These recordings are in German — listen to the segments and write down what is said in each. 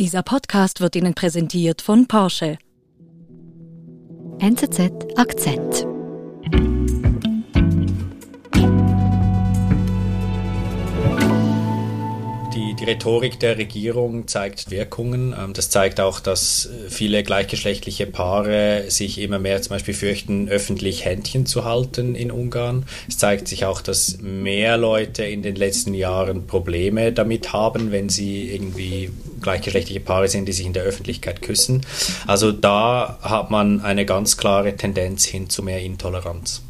Dieser Podcast wird Ihnen präsentiert von Porsche. NZZ Akzent. Die Rhetorik der Regierung zeigt Wirkungen. Ähm, das zeigt auch, dass äh, viele gleichgeschlechtliche Paare sich immer mehr zum Beispiel fürchten, öffentlich Händchen zu halten in Ungarn. Es zeigt sich auch, dass mehr Leute in den letzten Jahren Probleme damit haben, wenn sie irgendwie gleichgeschlechtliche Paare sind, die sich in der Öffentlichkeit küssen. Also da hat man eine ganz klare Tendenz hin zu mehr Intoleranz.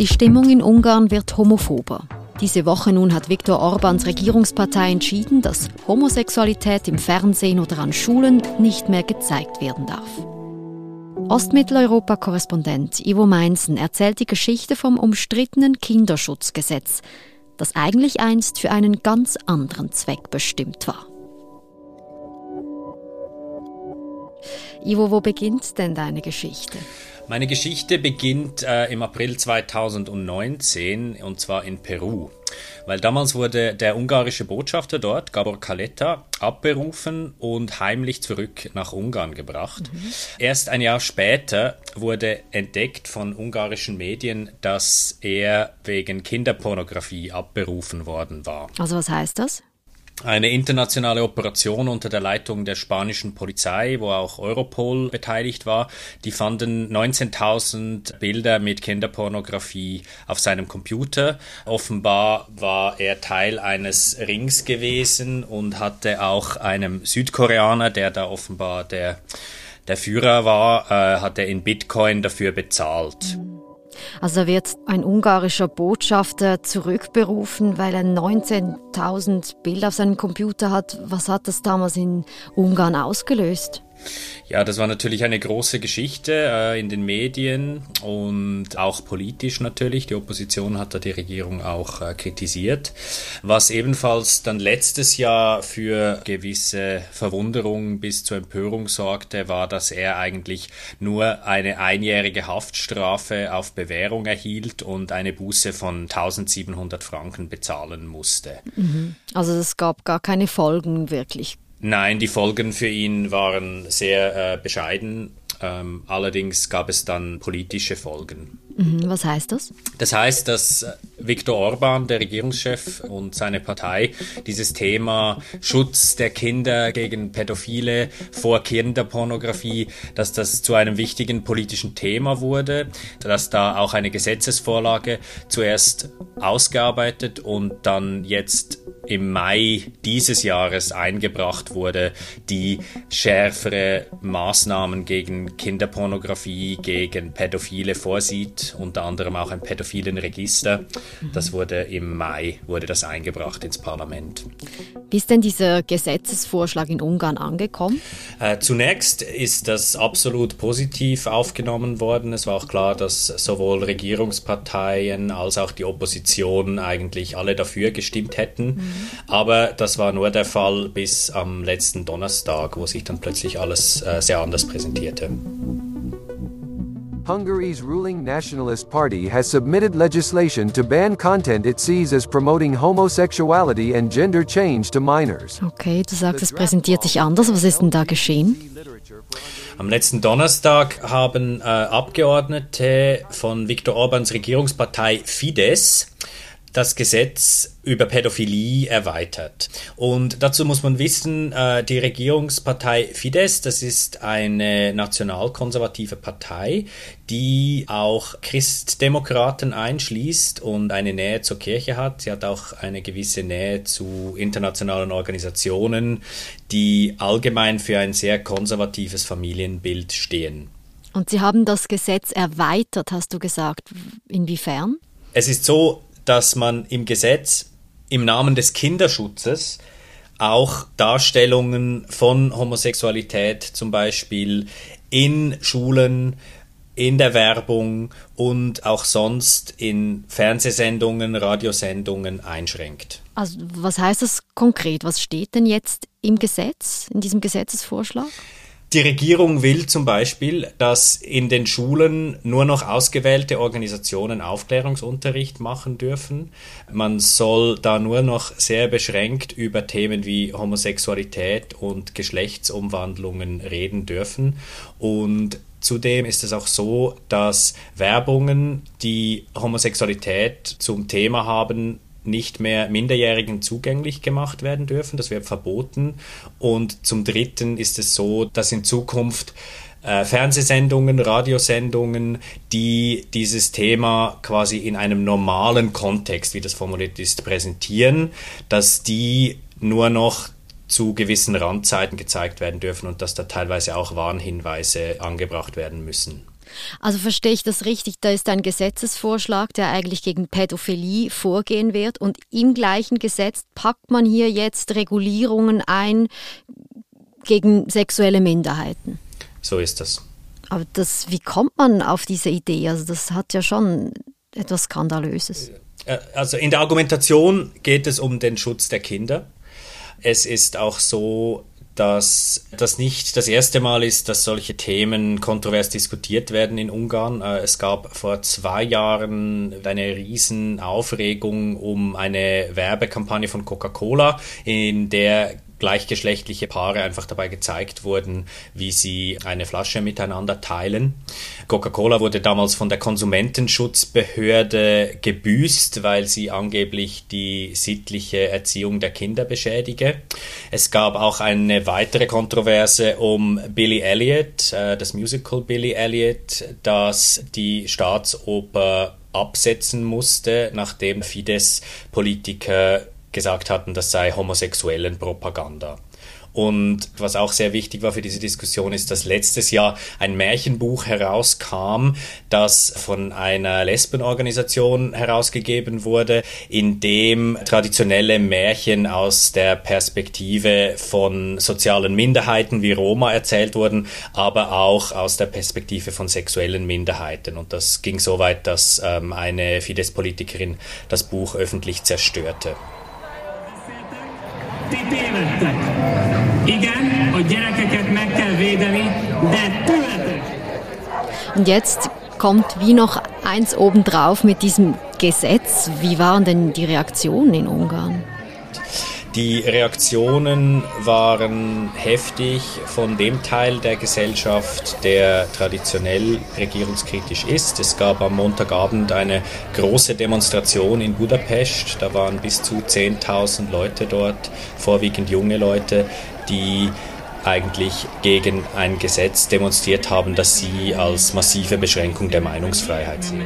Die Stimmung in Ungarn wird homophober. Diese Woche nun hat Viktor Orbáns Regierungspartei entschieden, dass Homosexualität im Fernsehen oder an Schulen nicht mehr gezeigt werden darf. Ostmitteleuropa-Korrespondent Ivo Meinzen erzählt die Geschichte vom umstrittenen Kinderschutzgesetz, das eigentlich einst für einen ganz anderen Zweck bestimmt war. Ivo, wo beginnt denn deine Geschichte? Meine Geschichte beginnt äh, im April 2019 und zwar in Peru. Weil damals wurde der ungarische Botschafter dort, Gabor Kaleta, abberufen und heimlich zurück nach Ungarn gebracht. Mhm. Erst ein Jahr später wurde entdeckt von ungarischen Medien, dass er wegen Kinderpornografie abberufen worden war. Also was heißt das? Eine internationale Operation unter der Leitung der spanischen Polizei, wo auch Europol beteiligt war. Die fanden 19.000 Bilder mit Kinderpornografie auf seinem Computer. Offenbar war er Teil eines Rings gewesen und hatte auch einem Südkoreaner, der da offenbar der, der Führer war, äh, hat er in Bitcoin dafür bezahlt. Mhm. Also wird ein ungarischer Botschafter zurückberufen, weil er 19.000 Bilder auf seinem Computer hat. Was hat das damals in Ungarn ausgelöst? Ja, das war natürlich eine große Geschichte äh, in den Medien und auch politisch natürlich. Die Opposition hat da die Regierung auch äh, kritisiert. Was ebenfalls dann letztes Jahr für gewisse Verwunderung bis zur Empörung sorgte, war, dass er eigentlich nur eine einjährige Haftstrafe auf Bewährung erhielt und eine Buße von 1700 Franken bezahlen musste. Mhm. Also es gab gar keine Folgen wirklich. Nein, die Folgen für ihn waren sehr äh, bescheiden. Ähm, allerdings gab es dann politische Folgen. Mhm, was heißt das? Das heißt, dass äh, Viktor Orban, der Regierungschef und seine Partei dieses Thema Schutz der Kinder gegen Pädophile vor Kinderpornografie, dass das zu einem wichtigen politischen Thema wurde, dass da auch eine Gesetzesvorlage zuerst ausgearbeitet und dann jetzt im Mai dieses Jahres eingebracht wurde, die schärfere Maßnahmen gegen Kinderpornografie, gegen Pädophile vorsieht unter anderem auch ein pädophilen Register. Das wurde im Mai wurde das eingebracht ins Parlament. Wie ist denn dieser Gesetzesvorschlag in Ungarn angekommen? Äh, zunächst ist das absolut positiv aufgenommen worden. Es war auch klar, dass sowohl Regierungsparteien als auch die Opposition eigentlich alle dafür gestimmt hätten. Mhm. Aber das war nur der Fall bis am letzten Donnerstag, wo sich dann plötzlich alles äh, sehr anders präsentierte. Hungary's ruling Nationalist Party has submitted legislation to ban content it sees as promoting homosexuality and gender change to minors. Okay, du sagst, es präsentiert sich anders. Was ist denn da geschehen? Am letzten Donnerstag haben äh, Abgeordnete von Viktor Orbans Regierungspartei Fidesz das Gesetz über Pädophilie erweitert. Und dazu muss man wissen, äh, die Regierungspartei Fidesz, das ist eine nationalkonservative Partei, die auch Christdemokraten einschließt und eine Nähe zur Kirche hat. Sie hat auch eine gewisse Nähe zu internationalen Organisationen, die allgemein für ein sehr konservatives Familienbild stehen. Und Sie haben das Gesetz erweitert, hast du gesagt. Inwiefern? Es ist so, dass man im Gesetz im Namen des Kinderschutzes auch Darstellungen von Homosexualität zum Beispiel in Schulen, in der Werbung und auch sonst in Fernsehsendungen, Radiosendungen einschränkt. Also was heißt das konkret? Was steht denn jetzt im Gesetz, in diesem Gesetzesvorschlag? Die Regierung will zum Beispiel, dass in den Schulen nur noch ausgewählte Organisationen Aufklärungsunterricht machen dürfen. Man soll da nur noch sehr beschränkt über Themen wie Homosexualität und Geschlechtsumwandlungen reden dürfen. Und Zudem ist es auch so, dass Werbungen, die Homosexualität zum Thema haben, nicht mehr Minderjährigen zugänglich gemacht werden dürfen. Das wird verboten. Und zum Dritten ist es so, dass in Zukunft äh, Fernsehsendungen, Radiosendungen, die dieses Thema quasi in einem normalen Kontext, wie das formuliert ist, präsentieren, dass die nur noch zu gewissen Randzeiten gezeigt werden dürfen und dass da teilweise auch Warnhinweise angebracht werden müssen. Also verstehe ich das richtig, da ist ein Gesetzesvorschlag, der eigentlich gegen Pädophilie vorgehen wird und im gleichen Gesetz packt man hier jetzt Regulierungen ein gegen sexuelle Minderheiten. So ist das. Aber das, wie kommt man auf diese Idee? Also das hat ja schon etwas Skandalöses. Äh, also in der Argumentation geht es um den Schutz der Kinder. Es ist auch so, dass das nicht das erste Mal ist, dass solche Themen kontrovers diskutiert werden in Ungarn. Äh, es gab vor zwei Jahren eine riesen Aufregung um eine Werbekampagne von Coca-Cola, in der gleichgeschlechtliche Paare einfach dabei gezeigt wurden, wie sie eine Flasche miteinander teilen. Coca-Cola wurde damals von der Konsumentenschutzbehörde gebüßt, weil sie angeblich die sittliche Erziehung der Kinder beschädige. Es gab auch eine weitere Kontroverse um Billy Elliot, äh, das Musical Billy Elliot, das die Staatsoper absetzen musste, nachdem Fidesz-Politiker gesagt hatten, das sei homosexuellen Propaganda. Und was auch sehr wichtig war für diese Diskussion ist, dass letztes Jahr ein Märchenbuch herauskam, das von einer Lesbenorganisation herausgegeben wurde, in dem traditionelle Märchen aus der Perspektive von sozialen Minderheiten wie Roma erzählt wurden, aber auch aus der Perspektive von sexuellen Minderheiten. Und das ging so weit, dass ähm, eine Fidesz-Politikerin das Buch öffentlich zerstörte. Ti tévedtek. Igen, a gyerekeket meg kell védeni, de tőletek. Und jetzt kommt wie noch eins obendrauf mit diesem Gesetz. Wie waren denn die Reaktionen in Ungarn? Die Reaktionen waren heftig von dem Teil der Gesellschaft, der traditionell regierungskritisch ist. Es gab am Montagabend eine große Demonstration in Budapest. Da waren bis zu 10.000 Leute dort, vorwiegend junge Leute, die eigentlich gegen ein Gesetz demonstriert haben, das sie als massive Beschränkung der Meinungsfreiheit sehen.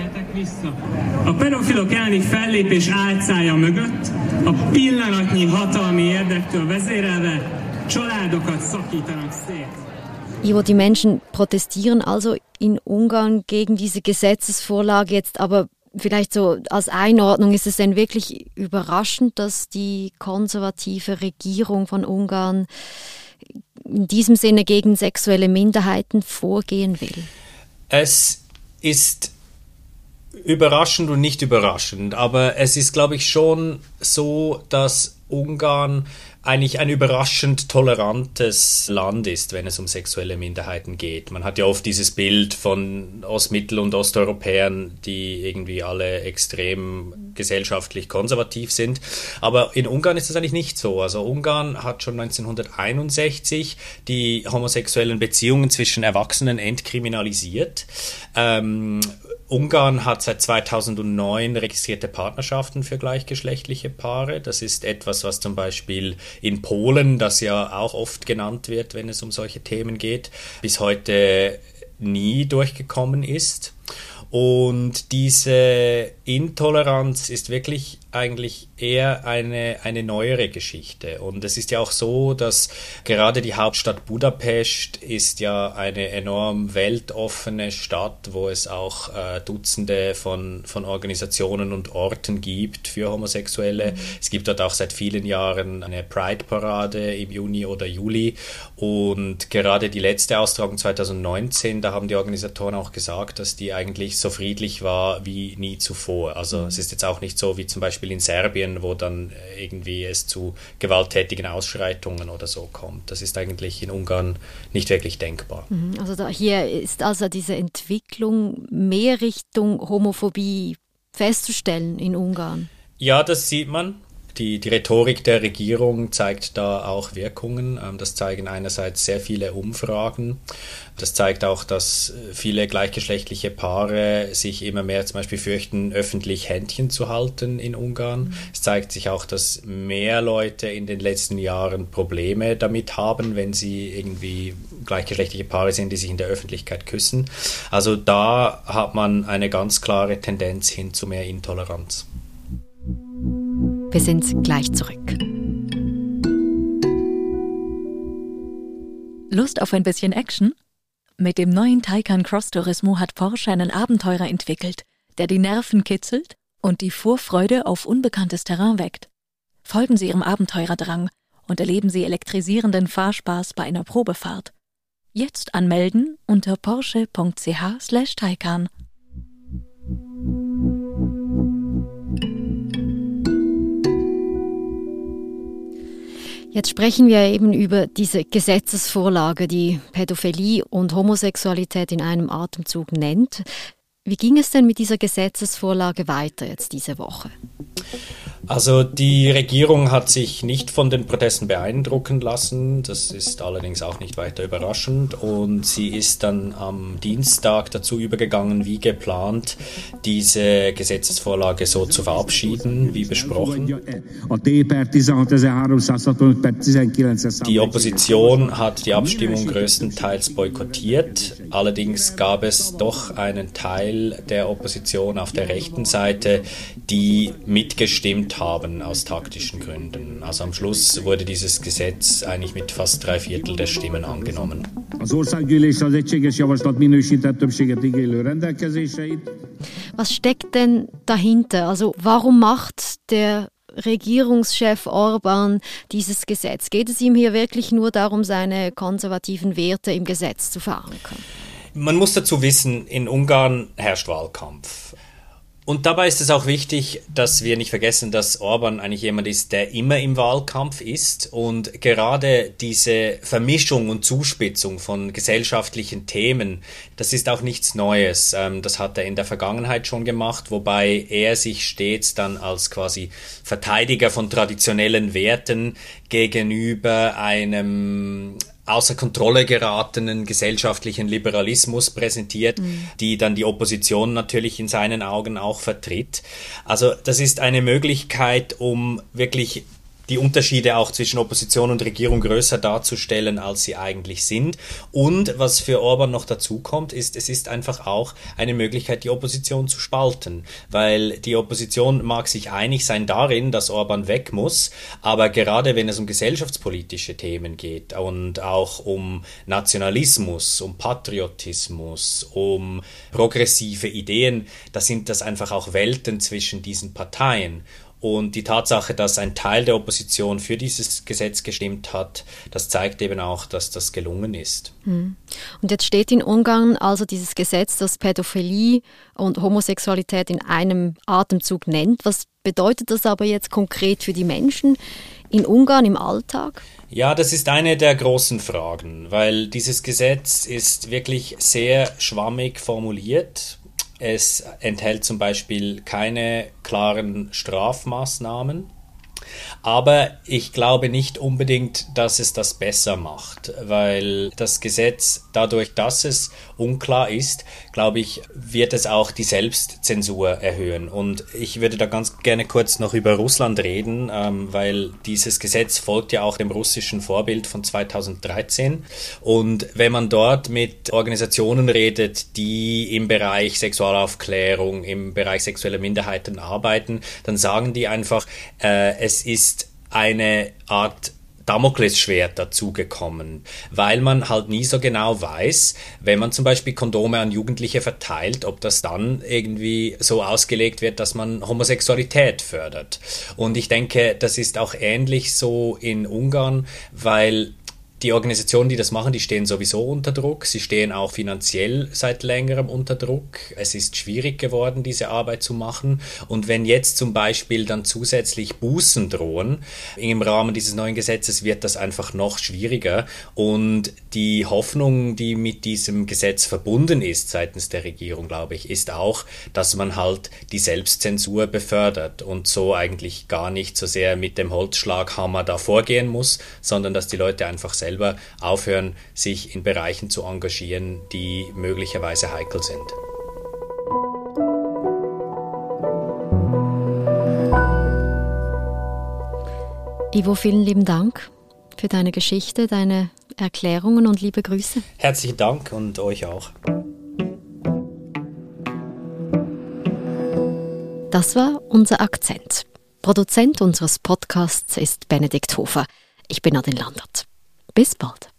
Ivo, die Menschen protestieren also in Ungarn gegen diese Gesetzesvorlage jetzt, aber vielleicht so als Einordnung, ist es denn wirklich überraschend, dass die konservative Regierung von Ungarn in diesem Sinne gegen sexuelle Minderheiten vorgehen will? Es ist überraschend und nicht überraschend, aber es ist, glaube ich, schon so, dass Ungarn eigentlich ein überraschend tolerantes Land ist, wenn es um sexuelle Minderheiten geht. Man hat ja oft dieses Bild von Ostmittel- und Osteuropäern, die irgendwie alle extrem gesellschaftlich konservativ sind. Aber in Ungarn ist das eigentlich nicht so. Also Ungarn hat schon 1961 die homosexuellen Beziehungen zwischen Erwachsenen entkriminalisiert. Ähm, Ungarn hat seit 2009 registrierte Partnerschaften für gleichgeschlechtliche Paare. Das ist etwas, was zum Beispiel in Polen, das ja auch oft genannt wird, wenn es um solche Themen geht, bis heute nie durchgekommen ist. Und diese Intoleranz ist wirklich eigentlich eher eine, eine neuere Geschichte. Und es ist ja auch so, dass gerade die Hauptstadt Budapest ist ja eine enorm weltoffene Stadt, wo es auch äh, Dutzende von, von Organisationen und Orten gibt für Homosexuelle. Mhm. Es gibt dort auch seit vielen Jahren eine Pride-Parade im Juni oder Juli. Und gerade die letzte Austragung 2019, da haben die Organisatoren auch gesagt, dass die eigentlich so friedlich war wie nie zuvor. Also es ist jetzt auch nicht so wie zum Beispiel in Serbien, wo dann irgendwie es zu gewalttätigen Ausschreitungen oder so kommt. Das ist eigentlich in Ungarn nicht wirklich denkbar. Mhm. Also da, hier ist also diese Entwicklung mehr Richtung Homophobie festzustellen in Ungarn. Ja, das sieht man. Die, die Rhetorik der Regierung zeigt da auch Wirkungen. Ähm, das zeigen einerseits sehr viele Umfragen. Das zeigt auch, dass viele gleichgeschlechtliche Paare sich immer mehr zum Beispiel fürchten, öffentlich Händchen zu halten in Ungarn. Es zeigt sich auch, dass mehr Leute in den letzten Jahren Probleme damit haben, wenn sie irgendwie gleichgeschlechtliche Paare sind, die sich in der Öffentlichkeit küssen. Also da hat man eine ganz klare Tendenz hin zu mehr Intoleranz. Wir sind gleich zurück. Lust auf ein bisschen Action? Mit dem neuen Taycan Cross Turismo hat Porsche einen Abenteurer entwickelt, der die Nerven kitzelt und die Vorfreude auf unbekanntes Terrain weckt. Folgen Sie Ihrem Abenteurerdrang und erleben Sie elektrisierenden Fahrspaß bei einer Probefahrt. Jetzt anmelden unter porsche.ch/taycan. Jetzt sprechen wir eben über diese Gesetzesvorlage, die Pädophilie und Homosexualität in einem Atemzug nennt. Wie ging es denn mit dieser Gesetzesvorlage weiter jetzt diese Woche? Also die Regierung hat sich nicht von den Protesten beeindrucken lassen. Das ist allerdings auch nicht weiter überraschend. Und sie ist dann am Dienstag dazu übergegangen, wie geplant, diese Gesetzesvorlage so zu verabschieden, wie besprochen. Die Opposition hat die Abstimmung größtenteils boykottiert. Allerdings gab es doch einen Teil der Opposition auf der rechten Seite, die mitgestimmt haben aus taktischen Gründen. Also am Schluss wurde dieses Gesetz eigentlich mit fast drei Viertel der Stimmen angenommen. Was steckt denn dahinter? Also warum macht der Regierungschef Orban dieses Gesetz? Geht es ihm hier wirklich nur darum, seine konservativen Werte im Gesetz zu verankern? Man muss dazu wissen, in Ungarn herrscht Wahlkampf. Und dabei ist es auch wichtig, dass wir nicht vergessen, dass Orban eigentlich jemand ist, der immer im Wahlkampf ist und gerade diese Vermischung und Zuspitzung von gesellschaftlichen Themen, das ist auch nichts Neues. Ähm, das hat er in der Vergangenheit schon gemacht, wobei er sich stets dann als quasi Verteidiger von traditionellen Werten gegenüber einem außer Kontrolle geratenen gesellschaftlichen Liberalismus präsentiert, mhm. die dann die Opposition natürlich in seinen Augen auch vertritt. Also das ist eine Möglichkeit, um wirklich die Unterschiede auch zwischen Opposition und Regierung größer darzustellen, als sie eigentlich sind. Und was für Orban noch dazu kommt, ist, es ist einfach auch eine Möglichkeit, die Opposition zu spalten, weil die Opposition mag sich einig sein darin, dass Orban weg muss, aber gerade wenn es um gesellschaftspolitische Themen geht und auch um Nationalismus, um Patriotismus, um progressive Ideen, da sind das einfach auch Welten zwischen diesen Parteien. Und die Tatsache, dass ein Teil der Opposition für dieses Gesetz gestimmt hat, das zeigt eben auch, dass das gelungen ist. Hm. Und jetzt steht in Ungarn also dieses Gesetz, das Pädophilie und Homosexualität in einem Atemzug nennt. Was bedeutet das aber jetzt konkret für die Menschen in Ungarn im Alltag? Ja, das ist eine der großen Fragen, weil dieses Gesetz ist wirklich sehr schwammig formuliert. Es enthält zum Beispiel keine klaren Strafmaßnahmen. Aber ich glaube nicht unbedingt, dass es das besser macht, weil das Gesetz, dadurch, dass es unklar ist, glaube ich, wird es auch die Selbstzensur erhöhen. Und ich würde da ganz gerne kurz noch über Russland reden, ähm, weil dieses Gesetz folgt ja auch dem russischen Vorbild von 2013. Und wenn man dort mit Organisationen redet, die im Bereich Sexualaufklärung, im Bereich sexueller Minderheiten arbeiten, dann sagen die einfach, äh, es ist eine Art Damoklesschwert dazugekommen, weil man halt nie so genau weiß, wenn man zum Beispiel Kondome an Jugendliche verteilt, ob das dann irgendwie so ausgelegt wird, dass man Homosexualität fördert. Und ich denke, das ist auch ähnlich so in Ungarn, weil Die Organisationen, die das machen, die stehen sowieso unter Druck. Sie stehen auch finanziell seit längerem unter Druck. Es ist schwierig geworden, diese Arbeit zu machen. Und wenn jetzt zum Beispiel dann zusätzlich Bußen drohen, im Rahmen dieses neuen Gesetzes wird das einfach noch schwieriger. Und die Hoffnung, die mit diesem Gesetz verbunden ist seitens der Regierung, glaube ich, ist auch, dass man halt die Selbstzensur befördert und so eigentlich gar nicht so sehr mit dem Holzschlaghammer da vorgehen muss, sondern dass die Leute einfach selbst selber aufhören, sich in Bereichen zu engagieren, die möglicherweise heikel sind. Ivo, vielen lieben Dank für deine Geschichte, deine Erklärungen und liebe Grüße. Herzlichen Dank und euch auch. Das war unser Akzent. Produzent unseres Podcasts ist Benedikt Hofer. Ich bin Adin Landert. Bis bald.